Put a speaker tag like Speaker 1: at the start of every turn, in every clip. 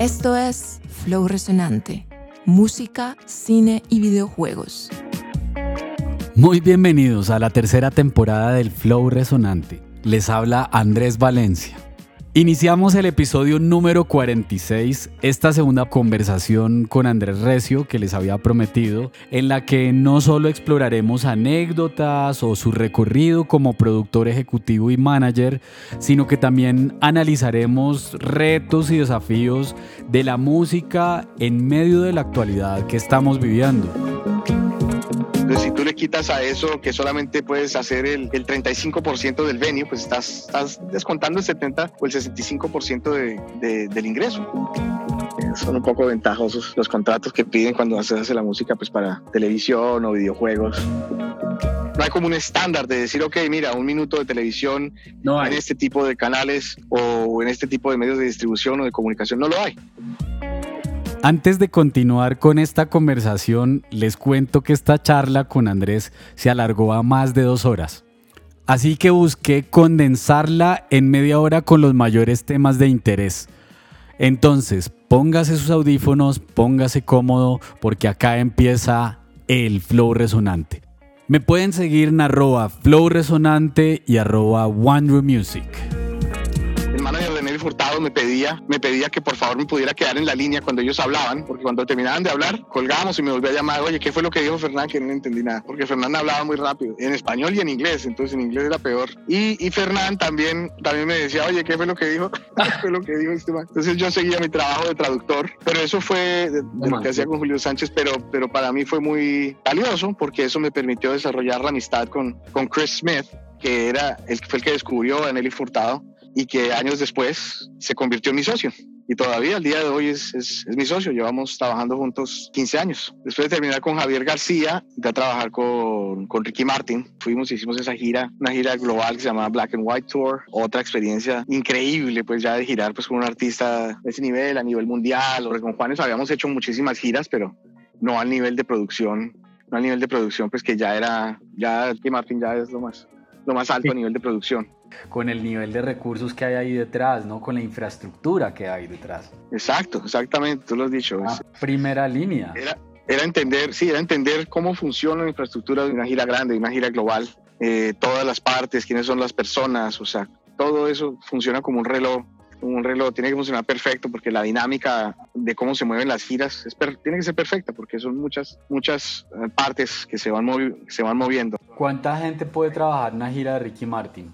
Speaker 1: Esto es Flow Resonante, música, cine y videojuegos.
Speaker 2: Muy bienvenidos a la tercera temporada del Flow Resonante. Les habla Andrés Valencia. Iniciamos el episodio número 46, esta segunda conversación con Andrés Recio que les había prometido, en la que no solo exploraremos anécdotas o su recorrido como productor ejecutivo y manager, sino que también analizaremos retos y desafíos de la música en medio de la actualidad que estamos viviendo
Speaker 3: si tú le quitas a eso que solamente puedes hacer el, el 35% del venue, pues estás, estás, descontando el 70 o el 65% de, del ingreso. Son un poco ventajosos los contratos que piden cuando se hace la música pues para televisión o videojuegos. No hay como un estándar de decir, ok, mira, un minuto de televisión no en este tipo de canales o en este tipo de medios de distribución o de comunicación, no lo hay.
Speaker 2: Antes de continuar con esta conversación, les cuento que esta charla con Andrés se alargó a más de dos horas. Así que busqué condensarla en media hora con los mayores temas de interés. Entonces, póngase sus audífonos, póngase cómodo, porque acá empieza el flow resonante. Me pueden seguir en arroba flow resonante y arroba Music.
Speaker 3: Furtado me pedía, me pedía que por favor me pudiera quedar en la línea cuando ellos hablaban, porque cuando terminaban de hablar, colgábamos y me volvía a llamar, oye, ¿qué fue lo que dijo Fernán? Que no entendí nada, porque Fernán hablaba muy rápido, en español y en inglés, entonces en inglés era peor. Y, y Fernán también, también me decía, oye, ¿qué fue lo que dijo? ¿Qué fue lo que dijo este man? Entonces yo seguía mi trabajo de traductor, pero eso fue de, lo que hacía con Julio Sánchez, pero, pero para mí fue muy valioso, porque eso me permitió desarrollar la amistad con, con Chris Smith, que era el, fue el que descubrió a Nelly Furtado y que años después se convirtió en mi socio. Y todavía al día de hoy es, es, mi socio. Llevamos trabajando juntos 15 años. Después de terminar con Javier García, de a trabajar con, con Ricky Martin. Fuimos, hicimos esa gira, una gira global que se llama Black and White Tour. Otra experiencia increíble, pues ya de girar pues con un artista de ese nivel, a nivel mundial. Con Juanes habíamos hecho muchísimas giras, pero no al nivel de producción, no al nivel de producción, pues que ya era, ya Ricky Martin ya es lo más, lo más alto a nivel de producción
Speaker 2: con el nivel de recursos que hay ahí detrás, ¿no? Con la infraestructura que hay detrás.
Speaker 3: Exacto, exactamente, tú lo has dicho.
Speaker 2: Ah, primera línea.
Speaker 3: Era, era, entender, sí, era entender cómo funciona la infraestructura de una gira grande, de una gira global, eh, todas las partes, quiénes son las personas, o sea, todo eso funciona como un reloj. Un reloj tiene que funcionar perfecto porque la dinámica de cómo se mueven las giras es tiene que ser perfecta porque son muchas, muchas eh, partes que se van, se van moviendo.
Speaker 2: ¿Cuánta gente puede trabajar en una gira de Ricky Martin?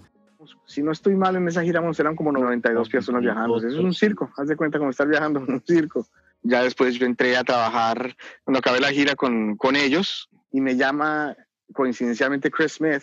Speaker 3: si no estoy mal en esa gira, eran como 92 personas viajando. Eso es un circo, haz de cuenta como estar viajando en un circo. Ya después yo entré a trabajar, cuando acabé la gira con, con ellos, y me llama coincidencialmente Chris Smith.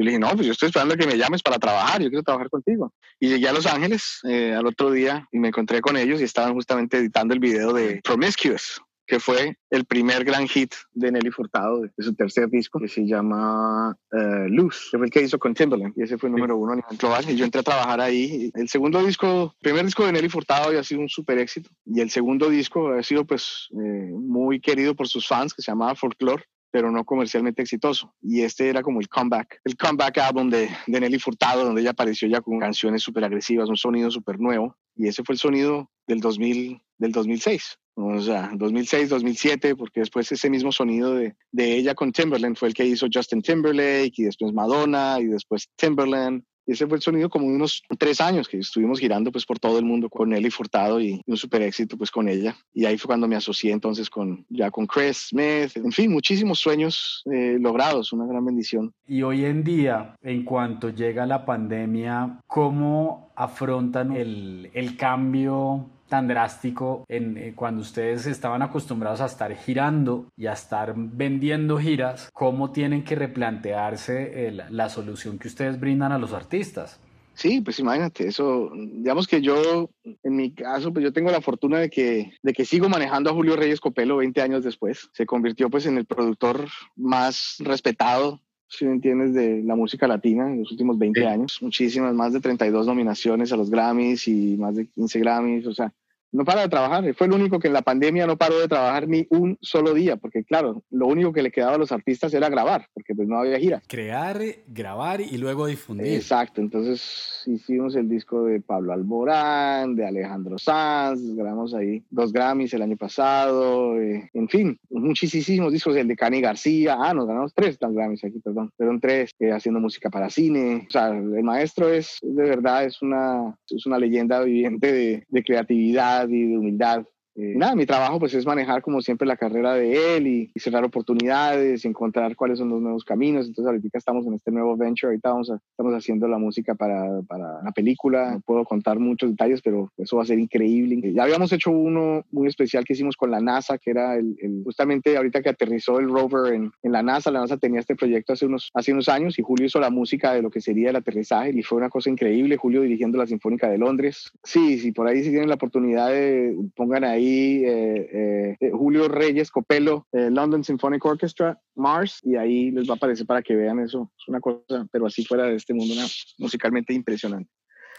Speaker 3: Y le dije, no, pues yo estoy esperando que me llames para trabajar, yo quiero trabajar contigo. Y llegué a Los Ángeles eh, al otro día y me encontré con ellos y estaban justamente editando el video de Promiscuous, que fue el primer gran hit de Nelly Furtado, de su tercer disco, que se llama uh, Luz, que fue el que hizo con Timberland, y ese fue el número uno a nivel global, y yo entré a trabajar ahí. El segundo disco, el primer disco de Nelly Furtado había sido un súper éxito, y el segundo disco ha sido pues eh, muy querido por sus fans, que se llamaba Folklore, pero no comercialmente exitoso. Y este era como el comeback, el comeback album de, de Nelly Furtado, donde ella apareció ya con canciones súper agresivas, un sonido súper nuevo. Y ese fue el sonido del, 2000, del 2006 o sea, 2006, 2007, porque después ese mismo sonido de, de, ella con Timberland fue el que hizo Justin Timberlake y después Madonna y después Timberland. Y ese fue el sonido como unos tres años que estuvimos girando pues por todo el mundo con Nelly Furtado y un super éxito pues con ella. Y ahí fue cuando me asocié entonces con ya con Chris Smith. En fin, muchísimos sueños eh, logrados, una gran bendición.
Speaker 2: Y hoy en día, en cuanto llega la pandemia, ¿cómo afrontan el, el cambio tan drástico en, eh, cuando ustedes estaban acostumbrados a estar girando y a estar vendiendo giras, cómo tienen que replantearse la solución que ustedes brindan a los artistas.
Speaker 3: Sí, pues imagínate, eso, digamos que yo, en mi caso, pues yo tengo la fortuna de que, de que sigo manejando a Julio Reyes Copelo 20 años después. Se convirtió pues en el productor más respetado si me entiendes, de la música latina en los últimos 20 años. Muchísimas, más de 32 nominaciones a los Grammys y más de 15 Grammys. O sea, no para de trabajar. Fue el único que en la pandemia no paró de trabajar ni un solo día, porque claro, lo único que le quedaba a los artistas era grabar, porque pues no había gira.
Speaker 2: Crear, grabar y luego difundir.
Speaker 3: Exacto, entonces hicimos el disco de Pablo Alborán, de Alejandro Sanz, grabamos ahí dos Grammys el año pasado, eh, en fin, muchísimos discos, el de Cani García, ah, nos ganamos tres Grammys aquí, perdón, fueron tres, eh, haciendo música para cine, o sea, el maestro es, de verdad, es una, es una leyenda viviente de, de creatividad y de humildad eh, nada, mi trabajo pues es manejar como siempre la carrera de él y, cerrar oportunidades, encontrar cuáles son los nuevos caminos. Entonces ahorita estamos en este nuevo venture, ahorita vamos estamos haciendo la música para, para la película. No puedo contar muchos detalles, pero eso va a ser increíble. Ya habíamos hecho uno muy especial que hicimos con la NASA, que era el, justamente ahorita que aterrizó el rover en, en, la NASA. La NASA tenía este proyecto hace unos, hace unos años y Julio hizo la música de lo que sería el aterrizaje y fue una cosa increíble. Julio dirigiendo la Sinfónica de Londres. Sí, sí, por ahí si tienen la oportunidad de pongan ahí eh, eh, Julio Reyes Copelo, eh, London Symphonic Orchestra, Mars, y ahí les va a aparecer para que vean eso. Es una cosa, pero así fuera de este mundo, musicalmente impresionante.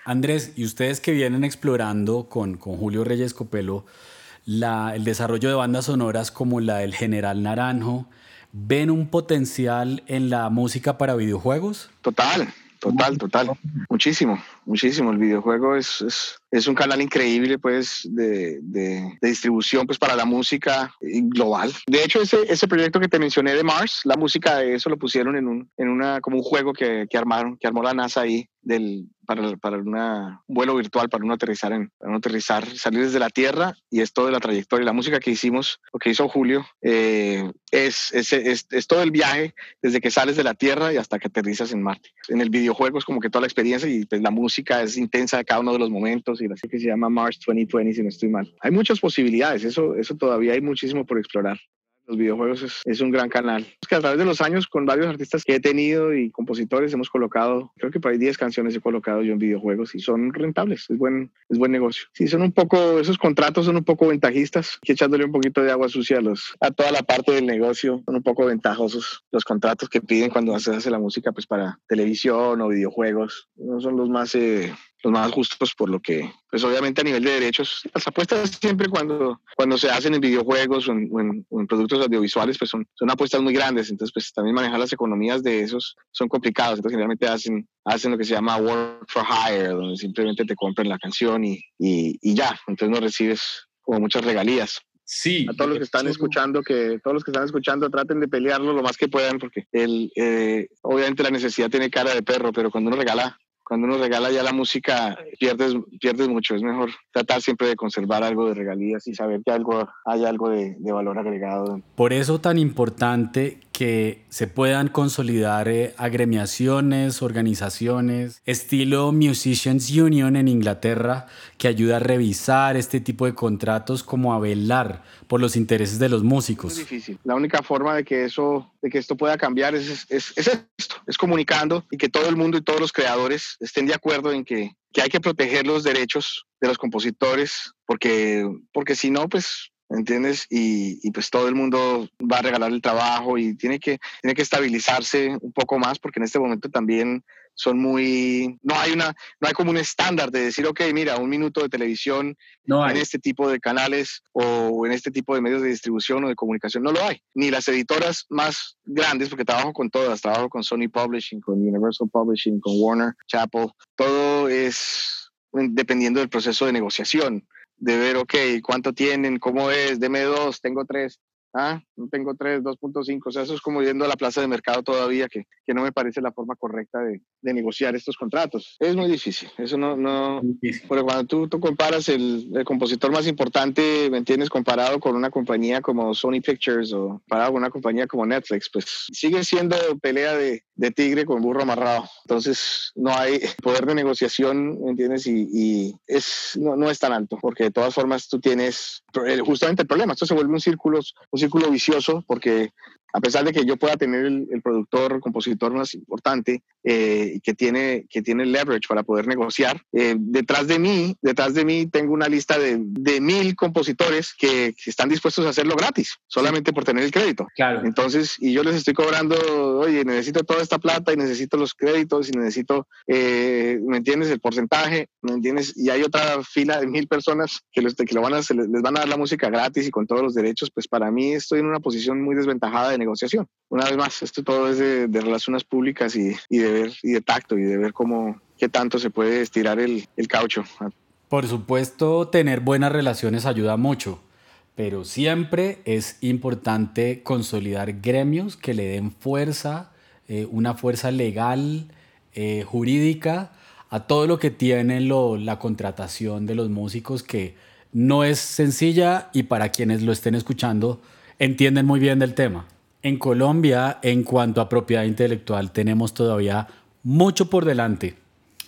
Speaker 2: Andrés, y ustedes que vienen explorando con, con Julio Reyes Copelo la, el desarrollo de bandas sonoras como la del General Naranjo, ¿ven un potencial en la música para videojuegos?
Speaker 3: Total, total, total. Muchísimo, muchísimo. El videojuego es, es, es un canal increíble pues de, de, distribución pues para la música global. De hecho, ese, ese proyecto que te mencioné de Mars, la música de eso lo pusieron en un, en una, como un juego que, que armaron, que armó la NASA ahí del, para, para un vuelo virtual, para no aterrizar, en, para aterrizar, salir desde la Tierra y es todo de la trayectoria. La música que hicimos, lo que hizo Julio, eh, es, es, es, es, todo el viaje desde que sales de la Tierra y hasta que aterrizas en Marte. En el videojuego es como que toda la experiencia y pues la música es intensa de cada uno de los momentos y así que se llama Mars 2020, si no estoy mal. Hay muchas posibilidades, eso, eso todavía hay muchísimo por explorar los videojuegos es, un gran canal. Es que a través de los años, con varios artistas que he tenido y compositores, hemos colocado, creo que por ahí 10 canciones he colocado yo en videojuegos y son rentables, es buen, es buen negocio. Sí, son un poco, esos contratos son un poco ventajistas, que echándole un poquito de agua sucia a, los, a toda la parte del negocio, son un poco ventajosos los contratos que piden cuando se hace la música pues para televisión o videojuegos. No son los más... Eh, los más justos por lo que, pues obviamente a nivel de derechos, las apuestas siempre cuando, cuando se hacen en videojuegos o en, productos audiovisuales, pues son, son apuestas muy grandes, entonces pues también manejar las economías de esos son complicados, entonces generalmente hacen, hacen lo que se llama work for hire, donde simplemente te compran la canción y, y, y ya, entonces no recibes como muchas regalías.
Speaker 2: Sí.
Speaker 3: A todos los que están escuchando, que todos los que están escuchando traten de pelearlo lo más que puedan, porque el, eh, obviamente la necesidad tiene cara de perro, pero cuando uno regala cuando uno regala ya la música, pierdes, pierdes mucho. Es mejor tratar siempre de conservar algo de regalías y saber que algo, hay algo de, de valor agregado.
Speaker 2: Por eso tan importante que se puedan consolidar eh, agremiaciones, organizaciones, estilo Musicians Union en Inglaterra, que ayuda a revisar este tipo de contratos como a velar por los intereses de los músicos.
Speaker 3: Es difícil. La única forma de que eso, de que esto pueda cambiar es, es, es esto, es comunicando y que todo el mundo y todos los creadores estén de acuerdo en que, que hay que proteger los derechos de los compositores, porque, porque si no, pues ¿entiendes? Y, y, pues todo el mundo va a regalar el trabajo y tiene que, tiene que estabilizarse un poco más porque en este momento también son muy, no hay una, no hay como un estándar de decir, ok, mira, un minuto de televisión no en este tipo de canales o en este tipo de medios de distribución o de comunicación, no lo hay. Ni las editoras más grandes, porque trabajo con todas, trabajo con Sony Publishing, con Universal Publishing, con Warner, Chappell, todo es dependiendo del proceso de negociación de ver, ok, cuánto tienen, cómo es, deme dos, tengo tres. Ah, no tengo 3, 2.5. O sea, eso es como yendo a la plaza de mercado todavía, que, que no me parece la forma correcta de, de, negociar estos contratos. Es muy difícil. Eso no. no Porque cuando tú, tú comparas el, el, compositor más importante, ¿me entiendes? Comparado con una compañía como Sony Pictures o comparado con una compañía como Netflix, pues sigue siendo pelea de, de tigre con burro amarrado. Entonces, no hay poder de negociación, ¿me entiendes? Y, y es, no, no, es tan alto, porque de todas formas tú tienes justamente el problema. Esto se vuelve un círculo, un círculo vicioso porque a pesar de que yo pueda tener el, productor, compositor más importante eh, que tiene que tiene el leverage para poder negociar, eh, detrás de mí, detrás de mí tengo una lista de, de mil compositores que, están dispuestos a hacerlo gratis, solamente por tener el crédito.
Speaker 2: Claro.
Speaker 3: Entonces, y yo les estoy cobrando, oye, necesito toda esta plata y necesito los créditos y necesito, eh, ¿me entiendes? El porcentaje, ¿me entiendes? Y hay otra fila de mil personas que, les, que lo van a, les van a dar la música gratis y con todos los derechos, pues para mí estoy en una posición muy desventajada de negociación. Una vez más, esto todo es de, relaciones públicas y, de ver y de tacto y de ver cómo qué tanto se puede estirar el, caucho.
Speaker 2: Por supuesto, tener buenas relaciones ayuda mucho, pero siempre es importante consolidar gremios que le den fuerza, eh, una fuerza legal, eh, jurídica, a todo lo que tiene lo, la contratación de los músicos, que no es sencilla y para quienes lo estén escuchando entienden muy bien del tema. En Colombia, en cuanto a propiedad intelectual, tenemos todavía mucho por delante.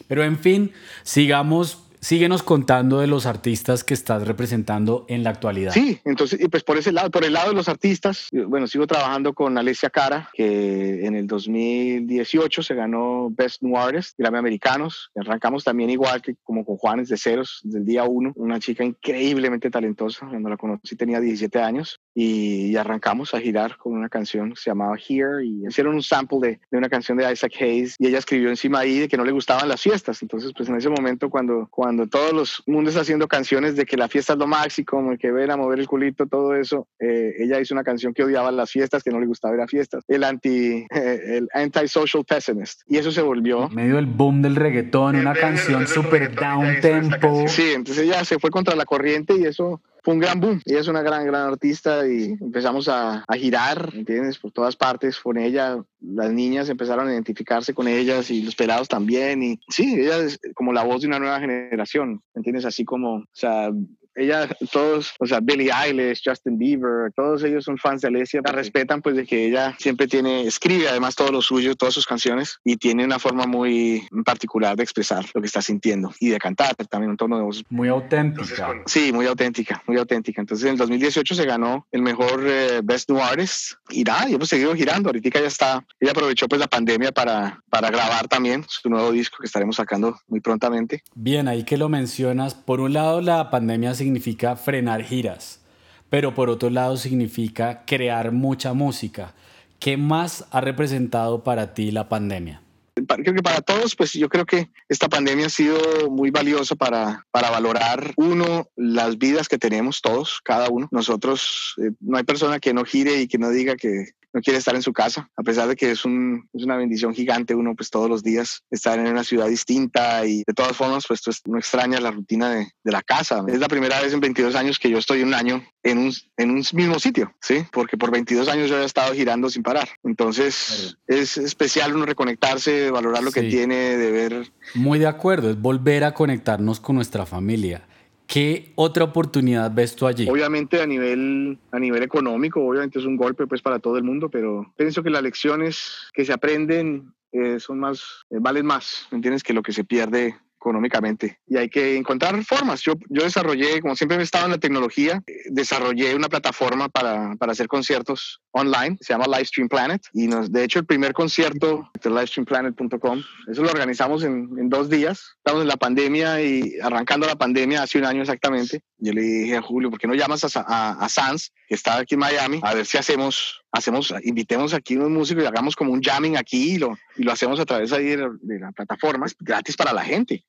Speaker 2: Pero en fin, sigamos Síguenos contando de los artistas que estás representando en la actualidad.
Speaker 3: Sí, entonces, pues por ese lado, por el lado de los artistas, bueno, sigo trabajando con Alessia Cara, que en el 2018 se ganó Best New Artist, Grammy Americanos. Arrancamos también igual que como con Juanes de Ceros, del día uno, una chica increíblemente talentosa. Cuando la conocí tenía 17 años y, arrancamos a girar con una canción que se llamaba Here y hicieron un sample de, de, una canción de Isaac Hayes y ella escribió encima ahí de que no le gustaban las fiestas. Entonces, pues en ese momento cuando, cuando todos los mundos haciendo canciones de que la fiesta es lo máximo, que ver a mover el culito, todo eso, eh, ella hizo una canción que odiaba las fiestas, que no le gustaba ir a fiestas, el anti, el anti-social pessimist. Y eso se volvió.
Speaker 2: En medio del boom del reggaetón, una canción súper down tempo.
Speaker 3: Sí, entonces ella se fue contra la corriente y eso fue un gran boom. Ella es una gran, gran artista y empezamos a, a, girar, ¿entiendes? Por todas partes con ella. Las niñas empezaron a identificarse con ellas y los pelados también. Y sí, ella es como la voz de una nueva generación, ¿entiendes? Así como, o sea, ella, todos, o sea, Billie Eilish, Justin Bieber, todos ellos son fans de Alessia, la respetan pues de que ella siempre tiene, escribe además todo lo suyo, todas sus canciones y tiene una forma muy particular de expresar lo que está sintiendo y de cantar también un tono de voz.
Speaker 2: Muy auténtica.
Speaker 3: sí, muy auténtica, muy auténtica. Entonces en el 2018 se ganó el mejor eh, Best New Artist y nada, y hemos seguido girando. Ahorita ya está, ella aprovechó pues la pandemia para, para grabar también su nuevo disco que estaremos sacando muy prontamente.
Speaker 2: Bien, ahí que lo mencionas, por un lado la pandemia significa frenar giras, pero por otro lado significa crear mucha música. ¿Qué más ha representado para ti la pandemia?
Speaker 3: Creo que para todos, pues yo creo que esta pandemia ha sido muy valiosa para, para valorar, uno, las vidas que tenemos todos, cada uno. Nosotros, eh, no hay persona que no gire y que no diga que, no quiere estar en su casa, a pesar de que es, un, es una bendición gigante uno pues todos los días estar en una ciudad distinta y de todas formas pues no extraña la rutina de, de, la casa. Es la primera vez en 22 años que yo estoy un año en un, en un mismo sitio, ¿sí? Porque por 22 años yo he estado girando sin parar. Entonces es especial uno reconectarse, valorar lo que tiene, de ver.
Speaker 2: Muy de acuerdo, es volver a conectarnos con nuestra familia. ¿Qué otra oportunidad ves tú allí?
Speaker 3: Obviamente a nivel, a nivel económico, obviamente es un golpe pues para todo el mundo, pero pienso que las lecciones que se aprenden eh, son más, eh, valen más, ¿me entiendes? Que lo que se pierde económicamente y hay que encontrar formas. Yo, yo desarrollé, como siempre he estado en la tecnología, eh, desarrollé una plataforma para, para hacer conciertos online, se llama Livestream Planet y nos, de hecho el primer concierto de livestreamplanet.com, eso lo organizamos en, en, dos días. Estamos en la pandemia y arrancando la pandemia hace un año exactamente. Yo le dije a Julio, ¿por qué no llamas a, a, a Sans, que está aquí en Miami, a ver si hacemos hacemos, invitemos aquí unos músicos y hagamos como un jamming aquí y lo, y lo hacemos a través ahí de, la, plataforma, gratis para la gente.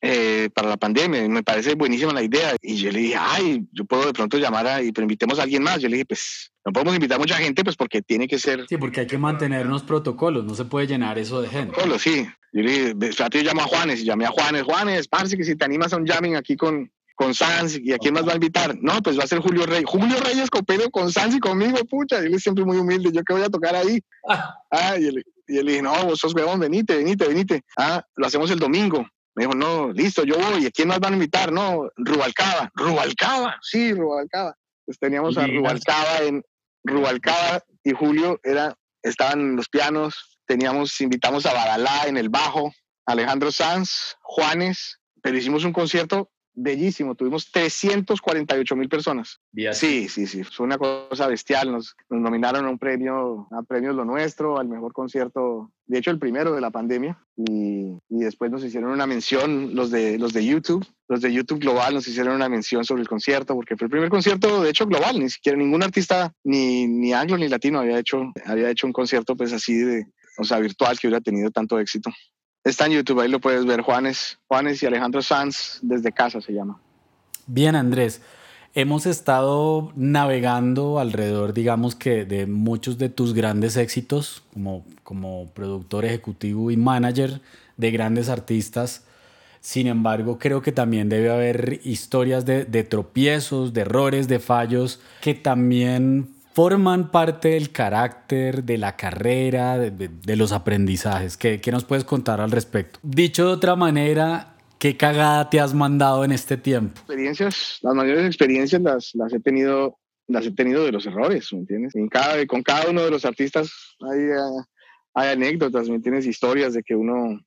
Speaker 3: Eh, para la pandemia. Me parece buenísima la idea. Y yo le dije, ay, yo puedo de pronto llamar a, y pero invitemos a alguien más. Yo le dije, pues no podemos invitar a mucha gente, pues porque tiene que ser.
Speaker 2: Sí, porque hay que mantener unos protocolos, no se puede llenar eso de gente.
Speaker 3: Protocolos, sí. Yo le dije, yo llamo a Juanes y llamé a Juanes. Juanes, parece que si te animas a un jamming aquí con, con Sanz, ¿y a quién más va a invitar? No, pues va a ser Julio Reyes. Julio Reyes cooperó con Sanz y conmigo, pucha. Y él es siempre muy humilde, ¿yo qué voy a tocar ahí? Ah, y, él, y él dije, no, vos sos huevón, venite, venite, venite. Ah, lo hacemos el domingo. Me dijo, no, listo, yo voy. ¿Y a quién más van a invitar? No, Rubalcaba. Rubalcaba, sí, Rubalcaba. Pues teníamos a Rubalcaba en Rubalcaba y Julio era, estaban en los pianos. Teníamos, invitamos a Badalá en el bajo, Alejandro Sanz, Juanes, pero hicimos un concierto bellísimo. Tuvimos 348 mil personas. Sí, sí, sí. Fue una cosa bestial. Nos, nos nominaron a un premio, a premios Lo Nuestro, al mejor concierto, de hecho el primero de la pandemia. Y, y, después nos hicieron una mención los de, los de YouTube. Los de YouTube Global nos hicieron una mención sobre el concierto, porque fue el primer concierto, de hecho, global. Ni siquiera ningún artista, ni, ni anglo ni latino, había hecho, había hecho un concierto pues así de, o sea, virtual que hubiera tenido tanto éxito. Está en YouTube, ahí lo puedes ver, Juanes, Juanes y Alejandro Sanz desde casa se llama.
Speaker 2: Bien, Andrés. Hemos estado navegando alrededor, digamos que, de muchos de tus grandes éxitos como, como productor ejecutivo y manager de grandes artistas. Sin embargo, creo que también debe haber historias de, de tropiezos, de errores, de fallos, que también forman parte del carácter, de la carrera, de, los aprendizajes. ¿Qué, ¿Qué, nos puedes contar al respecto? Dicho de otra manera, ¿qué cagada te has mandado en este tiempo?
Speaker 3: Experiencias, las mayores experiencias las, las he tenido las he tenido de los errores, ¿me entiendes? En con cada uno de los artistas hay, hay anécdotas, ¿me entiendes? Historias de que uno,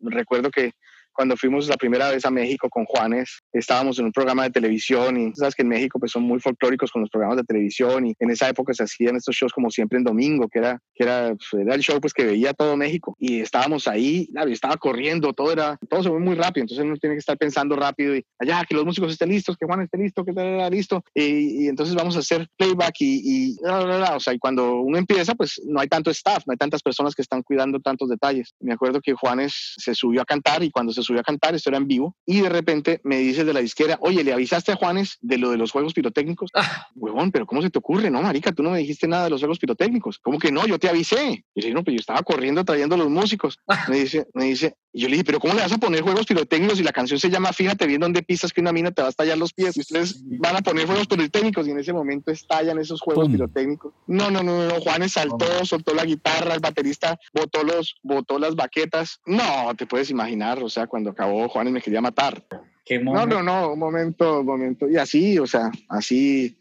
Speaker 3: recuerdo que cuando fuimos la primera vez a México con Juanes, estábamos en un programa de televisión y sabes que en México pues son muy folclóricos con los programas de televisión y en esa época se hacían estos shows como siempre en domingo, que era, que era, pues, era el show pues que veía todo México. Y estábamos ahí, claro, estaba corriendo, todo era, todo se fue muy rápido, entonces uno tiene que estar pensando rápido y allá, que los músicos estén listos, que Juan esté listo, que esté listo y, y, entonces vamos a hacer playback y, y o sea, y cuando uno empieza pues no hay tanto staff, no hay tantas personas que están cuidando tantos detalles. Me acuerdo que Juanes se subió a cantar y cuando se subió a cantar, esto era en vivo, y de repente me dice de la disquera, oye, ¿le avisaste a Juanes de lo de los juegos pirotécnicos? Ah. Huevón, pero ¿cómo se te ocurre? No, marica, tú no me dijiste nada de los juegos pirotécnicos. ¿Cómo que no? Yo te avisé. Y le dije, no, pero yo estaba corriendo trayendo los músicos. Ah. Me dice, me dice, y yo le dije, pero ¿cómo le vas a poner juegos pirotécnicos si la canción se llama Fíjate bien dónde pisas que una mina te va a estallar los pies? Y ustedes van a poner juegos pirotécnicos y en ese momento estallan esos juegos pirotécnicos. No, no, no, no, Juanes saltó, soltó la guitarra, el baterista botó, los, botó las baquetas. No, te puedes imaginar, o sea, cuando acabó Juanes me quería matar. No, no, no, un momento, un momento. Y así, o sea, así,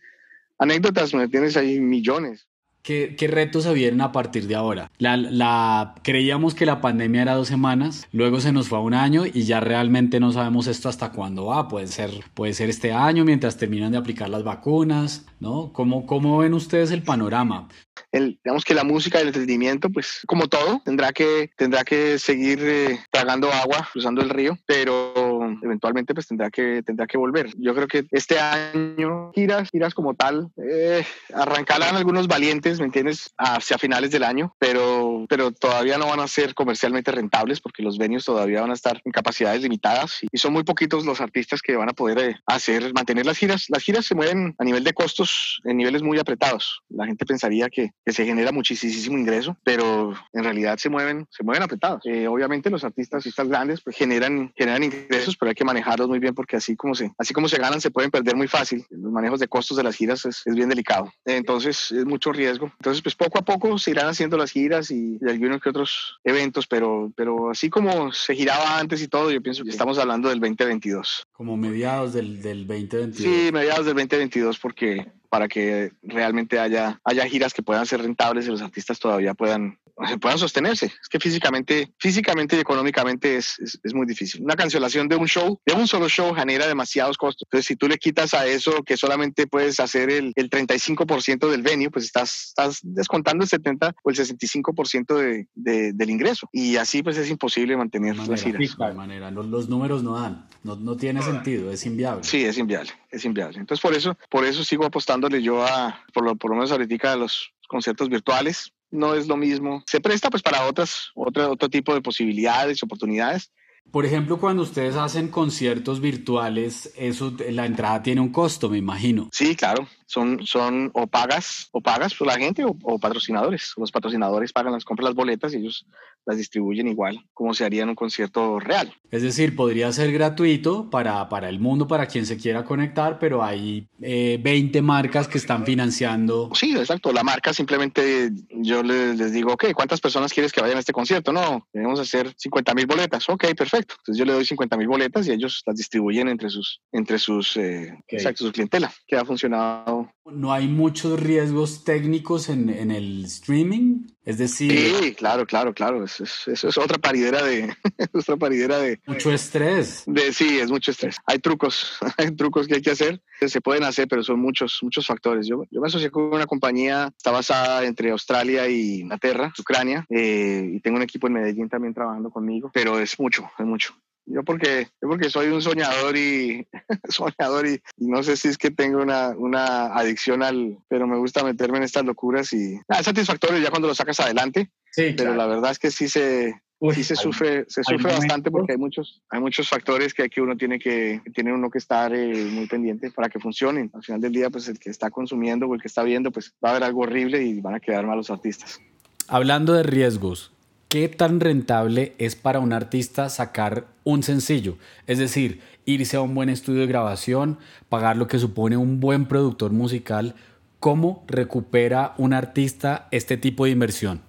Speaker 3: anécdotas, me tienes ahí millones.
Speaker 2: ¿Qué, ¿Qué, retos se vienen a partir de ahora? La, la, creíamos que la pandemia era dos semanas, luego se nos fue a un año y ya realmente no sabemos esto hasta cuándo va. Puede ser, puede ser este año mientras terminan de aplicar las vacunas, ¿no? ¿Cómo, cómo ven ustedes el panorama?
Speaker 3: El, digamos que la música, el entretenimiento, pues como todo, tendrá que, tendrá que seguir eh, tragando agua, cruzando el río, pero eventualmente pues tendrá que, tendrá que volver. Yo creo que este año giras, giras como tal, eh, arrancarán algunos valientes, ¿me entiendes? Hacia finales del año, pero, pero todavía no van a ser comercialmente rentables porque los venues todavía van a estar en capacidades limitadas y, son muy poquitos los artistas que van a poder eh, hacer, mantener las giras. Las giras se mueven a nivel de costos en niveles muy apretados. La gente pensaría que, que se genera muchísimo ingreso, pero en realidad se mueven, se mueven apretados. Eh, obviamente los artistas, artistas grandes pues generan, generan ingresos, pero hay que manejarlos muy bien porque así como se, así como se ganan, se pueden perder muy fácil. Los manejos de costos de las giras es, es bien delicado. Entonces es mucho riesgo. Entonces, pues poco a poco se irán haciendo las giras y, y algunos que otros eventos, pero, pero así como se giraba antes y todo, yo pienso que estamos hablando del 2022.
Speaker 2: Como mediados del, del 2022.
Speaker 3: Sí, mediados del 2022 porque para que realmente haya, haya giras que puedan ser rentables y los artistas todavía puedan puedan sostenerse. Es que físicamente, físicamente y económicamente es, es, muy difícil. Una cancelación de un show, de un solo show, genera demasiados costos. Entonces, si tú le quitas a eso que solamente puedes hacer el, el 35% del venue, pues estás, estás descontando el 70 o el 65% de, de, del ingreso. Y así, pues es imposible mantener
Speaker 2: las
Speaker 3: giras.
Speaker 2: De manera, los, los, números no dan, no, no tiene sentido, es inviable.
Speaker 3: Sí, es inviable, es inviable. Entonces, por eso, por eso sigo apostándole yo a, por lo, por lo menos ahorita, a los conciertos virtuales no es lo mismo. Se presta pues para otras, otro, otro tipo de posibilidades, oportunidades.
Speaker 2: Por ejemplo, cuando ustedes hacen conciertos virtuales, eso, la entrada tiene un costo, me imagino.
Speaker 3: Sí, claro son, son o pagas o pagas por la gente o, patrocinadores. Los patrocinadores pagan las compras las boletas y ellos las distribuyen igual como se haría en un concierto real.
Speaker 2: Es decir, podría ser gratuito para, para el mundo, para quien se quiera conectar, pero hay 20 eh, marcas que están financiando.
Speaker 3: Sí, exacto. La marca simplemente yo les, les, digo, ok, ¿cuántas personas quieres que vayan a este concierto? No, debemos hacer 50 mil boletas. Ok, perfecto. Entonces yo le doy 50 mil boletas y ellos las distribuyen entre sus, entre sus, eh, exacto, su clientela, que ha funcionado no.
Speaker 2: No hay muchos riesgos técnicos en, en el streaming, es decir...
Speaker 3: Sí, claro, claro, claro, eso es, eso es otra paridera de... otra paridera de...
Speaker 2: Mucho estrés.
Speaker 3: De, sí, es mucho estrés. Hay trucos, hay trucos que hay que hacer, se pueden hacer, pero son muchos, muchos factores. Yo, yo me asocié con una compañía, está basada entre Australia y Inglaterra, Ucrania, eh, y tengo un equipo en Medellín también trabajando conmigo, pero es mucho, es mucho. Yo porque, yo porque soy un soñador y soñador y, no sé si es que tengo una, una, adicción al, pero me gusta meterme en estas locuras y es satisfactorio ya cuando lo sacas adelante. Sí, pero la verdad es que sí se, sí se sufre, se sufre bastante porque hay muchos, hay muchos factores que aquí uno tiene que, tiene uno que estar eh, muy pendiente para que funcionen. Al final del día, pues el que está consumiendo o el que está viendo, pues va a haber algo horrible y van a quedar mal los artistas.
Speaker 2: Hablando de riesgos, ¿qué tan rentable es para un artista sacar un sencillo? Es decir, irse a un buen estudio de grabación, pagar lo que supone un buen productor musical. ¿Cómo recupera un artista este tipo de inversión?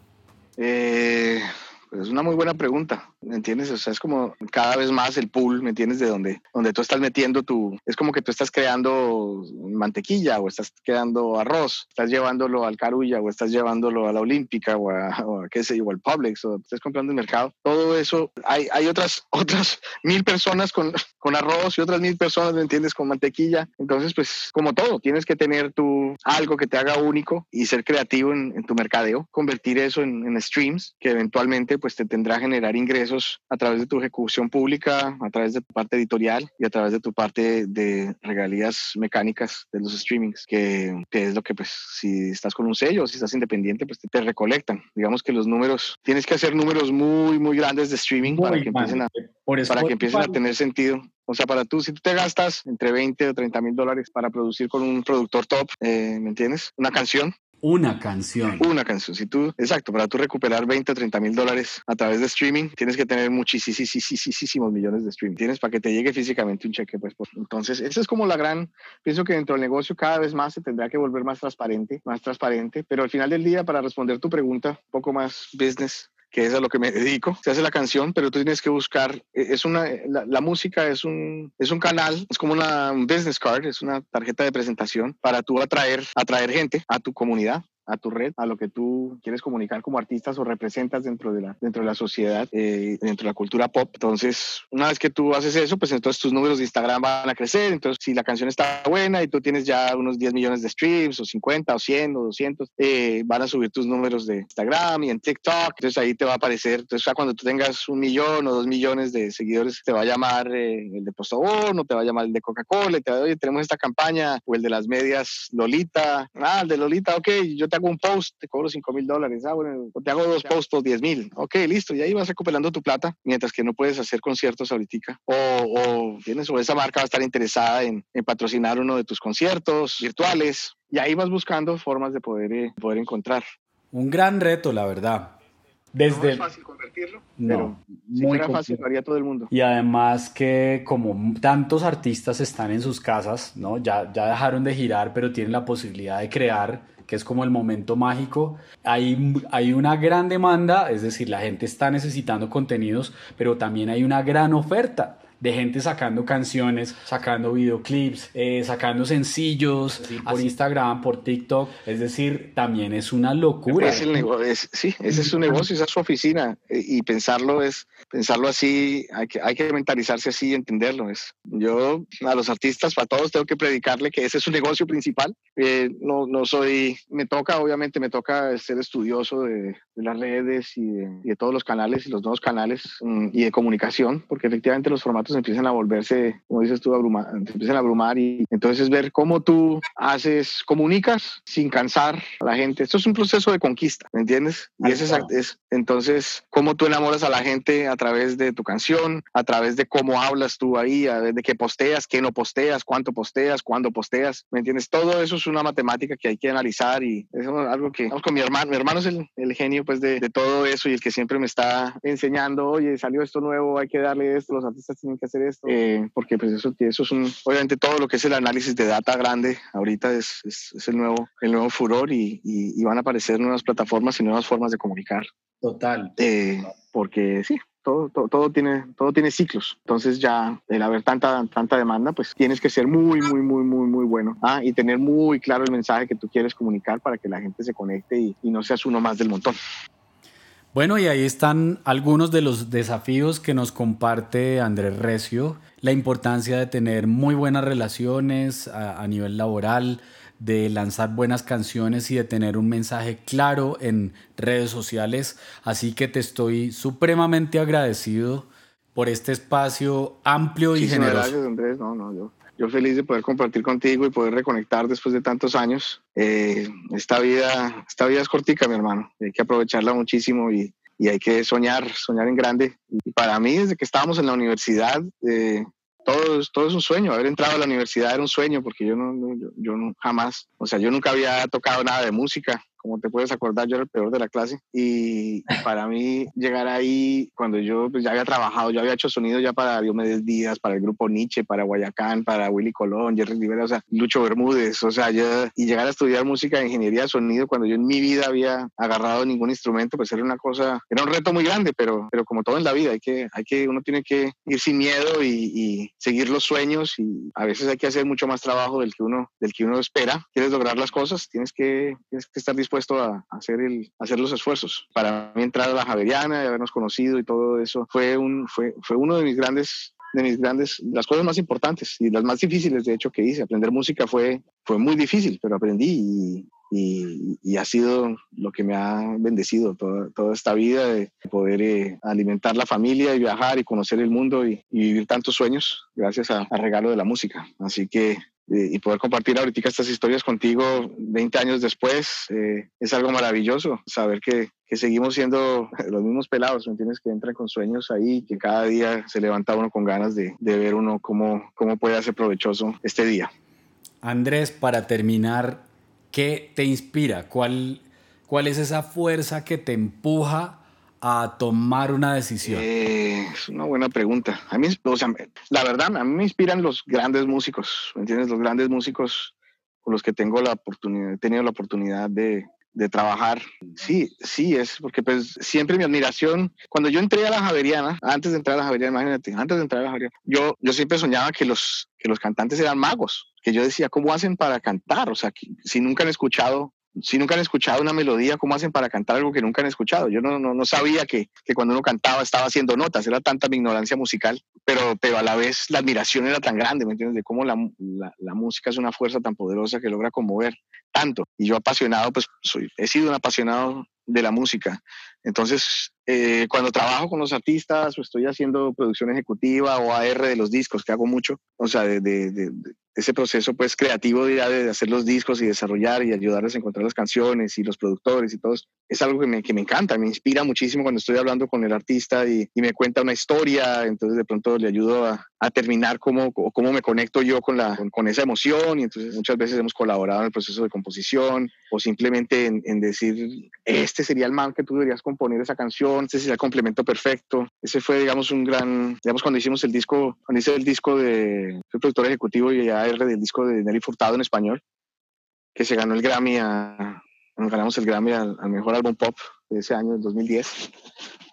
Speaker 3: Eh, es una muy buena pregunta. ¿me entiendes? O sea, es como cada vez más el pool, ¿me entiendes? De donde, donde tú estás metiendo tu, es como que tú estás creando mantequilla o estás creando arroz, estás llevándolo al Carulla o estás llevándolo a la Olímpica o a, qué sé yo, al Publix o estás comprando el mercado. Todo eso, hay, hay otras, otras mil personas con, con arroz y otras mil personas, ¿me entiendes? Con mantequilla. Entonces, pues como todo, tienes que tener tu, algo que te haga único y ser creativo en, en tu mercadeo, convertir eso en, en streams que eventualmente pues te tendrá a generar ingresos a través de tu ejecución pública, a través de tu parte editorial y a través de tu parte de regalías mecánicas de los streamings, que, es lo que pues si estás con un sello, si estás independiente, pues te, recolectan. Digamos que los números, tienes que hacer números muy, muy grandes de streaming para que, empiecen a, para que empiecen a tener sentido. O sea, para tú, si tú te gastas entre 20 o 30 mil dólares para producir con un productor top, eh, ¿me entiendes? Una canción,
Speaker 2: una canción.
Speaker 3: Una canción. Si tú, exacto, para tú recuperar 20 o 30 mil dólares a través de streaming, tienes que tener muchísimos millones de streaming. Tienes para que te llegue físicamente un cheque. Pues, entonces, esa es como la gran, pienso que dentro del negocio cada vez más se tendrá que volver más transparente, más transparente, pero al final del día, para responder tu pregunta, un poco más business, que es a lo que me dedico. Se hace la canción, pero tú tienes que buscar, e, es una, la, música es un, es un canal, es como una business card, es una tarjeta de presentación para tú atraer, atraer gente a tu comunidad a tu red, a lo que tú quieres comunicar como artistas o representas dentro de la, dentro de la sociedad, eh, dentro de la cultura pop. Entonces, una vez que tú haces eso, pues entonces tus números de Instagram van a crecer. Entonces, si la canción está buena y tú tienes ya unos 10 millones de streams o 50 o 100 o 200, eh, van a subir tus números de Instagram y en TikTok. Entonces, ahí te va a aparecer. Entonces, ya cuando tú tengas un millón o dos millones de seguidores, te va a llamar eh, el de Postobón o te va a llamar el de Coca-Cola y te va a decir, oye, tenemos esta campaña o el de las medias Lolita. Ah, el de Lolita, ok, yo te te hago un post, te cobro 5 mil dólares, ah, bueno, te hago dos posts por 10 mil, ok, listo, y ahí vas recuperando tu plata, mientras que no puedes hacer conciertos ahorita, o, o tienes, o esa marca va a estar interesada en, en, patrocinar uno de tus conciertos virtuales, y ahí vas buscando formas de poder, eh, poder encontrar.
Speaker 2: Un gran reto, la verdad.
Speaker 3: Desde... No es fácil convertirlo, pero si fuera fácil lo haría todo el mundo.
Speaker 2: Y además que como tantos artistas están en sus casas, ¿no? Ya, ya dejaron de girar, pero tienen la posibilidad de crear que es como el momento mágico. Hay, hay una gran demanda, es decir, la gente está necesitando contenidos, pero también hay una gran oferta de gente sacando canciones, sacando videoclips, eh, sacando sencillos por Instagram, por TikTok. Es decir, también es una locura.
Speaker 3: Es el negocio, sí, ese es su negocio, esa es su oficina. Eh, y pensarlo es, pensarlo así, hay que, hay que mentalizarse así y entenderlo. Es, yo a los artistas, para todos, tengo que predicarle que ese es su negocio principal. Eh, no, no soy, me toca, obviamente, me toca ser estudioso de, las redes y de, todos los canales y los nuevos canales mm, y de comunicación, porque efectivamente los formatos empiezan a volverse, como dices tú, abrumar, empiezan a abrumar y entonces ver cómo tú haces, comunicas sin cansar a la gente. Esto es un proceso de conquista, ¿me entiendes? Y es, es entonces cómo tú enamoras a la gente a través de tu canción, a través de cómo hablas tú ahí, a través de qué posteas, qué no posteas, cuánto posteas, cuándo posteas, ¿me entiendes? Todo eso es una matemática que hay que analizar y es algo que, vamos con mi hermano, mi hermano es el, el genio pues de, de todo eso y el que siempre me está enseñando, oye, salió esto nuevo, hay que darle esto, los artistas tienen que hacer esto, eh, porque pues eso, eso es un, obviamente todo lo que es el análisis de data grande ahorita es, es, el, nuevo, el nuevo furor y, y, van a aparecer nuevas plataformas y nuevas formas de comunicar.
Speaker 2: Total.
Speaker 3: Eh, porque sí, todo, todo, tiene, todo tiene ciclos. Entonces ya el haber tanta, tanta demanda, pues tienes que ser muy, muy, muy, muy, muy bueno ¿ah? y tener muy claro el mensaje que tú quieres comunicar para que la gente se conecte y, y no seas uno más del montón.
Speaker 2: Bueno, y ahí están algunos de los desafíos que nos comparte Andrés Recio, la importancia de tener muy buenas relaciones a, a nivel laboral, de lanzar buenas canciones y de tener un mensaje claro en redes sociales. Así que te estoy supremamente agradecido por este espacio amplio y generoso.
Speaker 3: Gracias, Andrés. No, no, yo, yo, feliz de poder compartir contigo y poder reconectar después de tantos años. Eh, esta, vida, esta vida es cortica, mi hermano. Hay que aprovecharla muchísimo y, y hay que soñar, soñar en grande. Y para mí, desde que estábamos en la universidad, eh, todo, todo es un sueño. Haber entrado a la universidad era un sueño porque yo no, yo, yo no jamás, o sea, yo nunca había tocado nada de música como te puedes acordar, yo era el peor de la clase. Y, para mí llegar ahí, cuando yo pues, ya había trabajado, yo había hecho sonido ya para Diomedes Díaz, para el grupo Nietzsche, para Guayacán, para Willy Colón, Jerry Rivera, o sea, Lucho Bermúdez, o sea, yo, y llegar a estudiar música de ingeniería de sonido cuando yo en mi vida había agarrado ningún instrumento, pues era una cosa, era un reto muy grande, pero, pero como todo en la vida, hay que, hay que, uno tiene que ir sin miedo y, y seguir los sueños y a veces hay que hacer mucho más trabajo del que uno, del que uno espera. Quieres lograr las cosas, tienes que, tienes que estar dispuesto dispuesto a hacer, el, hacer los esfuerzos. Para mí entrar a la Javeriana y habernos conocido y todo eso fue, un, fue, fue uno de mis grandes de mis grandes, las cosas más importantes y las más difíciles, de hecho, que hice. Aprender música fue, fue muy difícil, pero aprendí y, y, ha sido lo que me ha bendecido toda, toda esta vida de poder eh, alimentar la familia y viajar y conocer el mundo y, y vivir tantos sueños gracias al regalo de la música. Así que y poder compartir ahorita estas historias contigo 20 años después eh, es algo maravilloso. Saber que, que, seguimos siendo los mismos pelados, ¿me entiendes? Que entran con sueños ahí, que cada día se levanta uno con ganas de, de ver uno cómo, cómo puede hacer provechoso este día.
Speaker 2: Andrés, para terminar, ¿qué te inspira? ¿Cuál, cuál es esa fuerza que te empuja a tomar una decisión?
Speaker 3: Eh, es una buena pregunta. A mí, o sea, la verdad, a mí me inspiran los grandes músicos, ¿me entiendes? Los grandes músicos con los que tengo la oportunidad, he tenido la oportunidad de, de trabajar. Sí, sí, es porque pues siempre mi admiración, cuando yo entré a la Javeriana, antes de entrar a la Javeriana, imagínate, antes de entrar a la Javeriana, yo, yo siempre soñaba que los, que los cantantes eran magos, que yo decía, ¿cómo hacen para cantar? O sea, que, si nunca han escuchado si nunca han escuchado una melodía, ¿cómo hacen para cantar algo que nunca han escuchado? Yo no, no, no sabía que, que, cuando uno cantaba estaba haciendo notas, era tanta mi ignorancia musical, pero, pero a la vez la admiración era tan grande, ¿me entiendes? De cómo la, la, música es una fuerza tan poderosa que logra conmover tanto. Y yo apasionado, pues soy, he sido un apasionado de la música. Entonces, eh, cuando trabajo con los artistas o estoy haciendo producción ejecutiva o AR de los discos, que hago mucho, o sea, de, ese proceso pues creativo de, hacer los discos y desarrollar y ayudarles a encontrar las canciones y los productores y todo, es algo que me, que me encanta, me inspira muchísimo cuando estoy hablando con el artista y, me cuenta una historia, entonces de pronto le ayudo a, terminar cómo, cómo me conecto yo con, la, con, esa emoción y entonces muchas veces hemos colaborado en el proceso de composición o simplemente en, en decir, este sería el man que tú deberías componer esa canción, ese sería el complemento perfecto. Ese fue, digamos, un gran, digamos, cuando hicimos el disco, cuando hice el disco de, fui productor ejecutivo y AR del disco de Nelly Furtado en español, que se ganó el Grammy, a, ganamos el Grammy al, al mejor álbum pop de ese año, el 2010,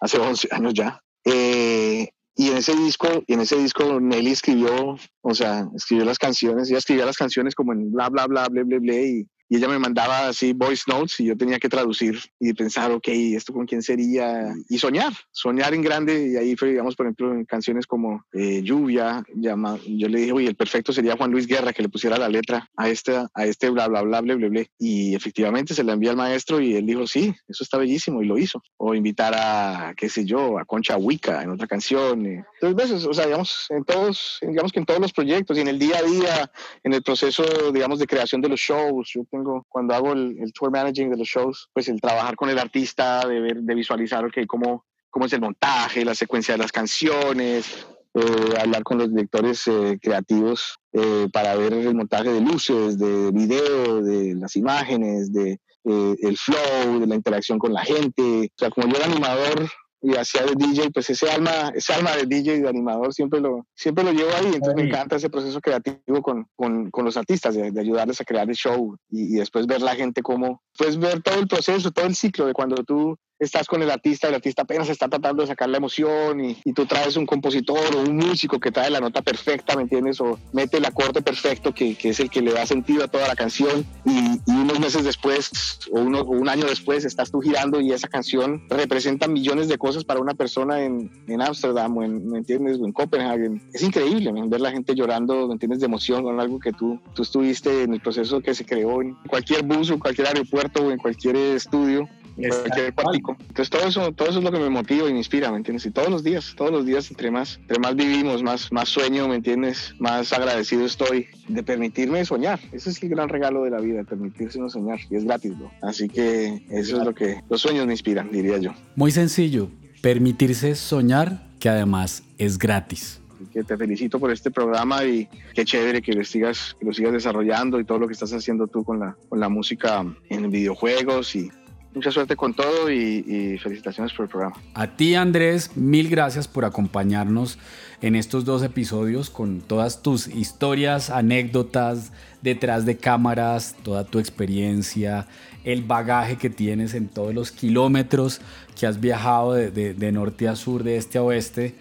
Speaker 3: hace 11 años ya. Eh, y en ese disco, en ese disco Nelly escribió, o sea, escribió las canciones, ella escribía las canciones como en bla, bla, bla, bla, bla, bla, y, y ella me mandaba así voice notes y yo tenía que traducir y pensar, ok, ¿esto con quién sería? Y soñar, soñar en grande. Y ahí fue, digamos, por ejemplo, en canciones como eh, Lluvia, llama, yo le dije, oye, el perfecto sería Juan Luis Guerra que le pusiera la letra a este, a este bla, bla, bla, bla, bla, bla. Y efectivamente se la envió al maestro y él dijo, sí, eso está bellísimo y lo hizo. O invitar a, qué sé yo, a Concha Huica en otra canción. Entonces, veces, o sea, digamos, en todos, digamos que en todos los proyectos y en el día a día, en el proceso, digamos, de creación de los shows, yo tengo cuando hago el, el, tour managing de los shows, pues el trabajar con el artista, de, ver, de visualizar, ok, cómo, cómo es el montaje, la secuencia de las canciones, eh, hablar con los directores eh, creativos eh, para ver el montaje de luces, de video, de las imágenes, de eh, el flow, de la interacción con la gente. O sea, como yo era animador, y hacía de DJ, pues ese alma, ese alma de DJ y de animador siempre lo, siempre lo llevo ahí. Entonces me encanta ese proceso creativo con, con, con los artistas, de, de, ayudarles a crear el show y, y, después ver la gente como, pues ver todo el proceso, todo el ciclo de cuando tú estás con el artista, el artista apenas está tratando de sacar la emoción y, y, tú traes un compositor o un músico que trae la nota perfecta, ¿me entiendes? O mete el acorde perfecto que, que es el que le da sentido a toda la canción y, y unos meses después o, uno, o, un año después estás tú girando y esa canción representa millones de cosas para una persona en Ámsterdam o en, ¿me entiendes? O en Copenhague. Es increíble ver la gente llorando, ¿me entiendes? De emoción con algo que tú, tú estuviste en el proceso que se creó en cualquier bus o cualquier aeropuerto o en cualquier estudio cualquier. Entonces todo eso, todo eso es lo que me motiva y me inspira, ¿me entiendes? Y todos los días, todos los días, entre más, entre más vivimos, más, más sueño, ¿me entiendes? Más agradecido estoy de permitirme soñar. Ese es el gran regalo de la vida, permitirse no soñar. Y es gratis, ¿no? Así que eso es lo que los sueños me inspiran, diría yo.
Speaker 2: Muy sencillo, permitirse soñar, que además es gratis
Speaker 3: que te felicito por este programa y qué chévere que lo sigas, que lo sigas desarrollando y todo lo que estás haciendo tú con la, con la música en videojuegos y mucha suerte con todo y, felicitaciones por el programa.
Speaker 2: A ti Andrés, mil gracias por acompañarnos en estos dos episodios con todas tus historias, anécdotas detrás de cámaras, toda tu experiencia, el bagaje que tienes en todos los kilómetros que has viajado de, norte a sur, de este a oeste.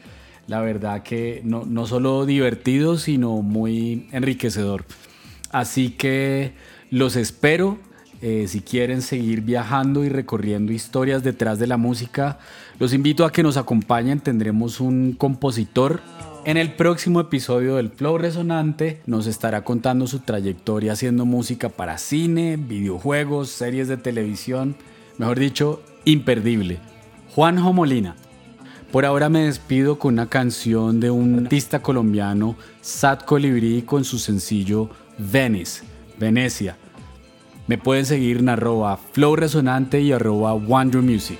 Speaker 2: La verdad que no, no solo divertido, sino muy enriquecedor. Así que los espero eh, si quieren seguir viajando y recorriendo historias detrás de la música, los invito a que nos acompañen. Tendremos un compositor. En el próximo episodio del Flow Resonante nos estará contando su trayectoria haciendo música para cine, videojuegos, series de televisión, mejor dicho, imperdible. Juanjo Molina. Por ahora me despido con una canción de un artista colombiano, Sat Colibrí, con su sencillo Venice, Venecia. Me pueden seguir en arroba Flow Resonante y arroba Wonder Music.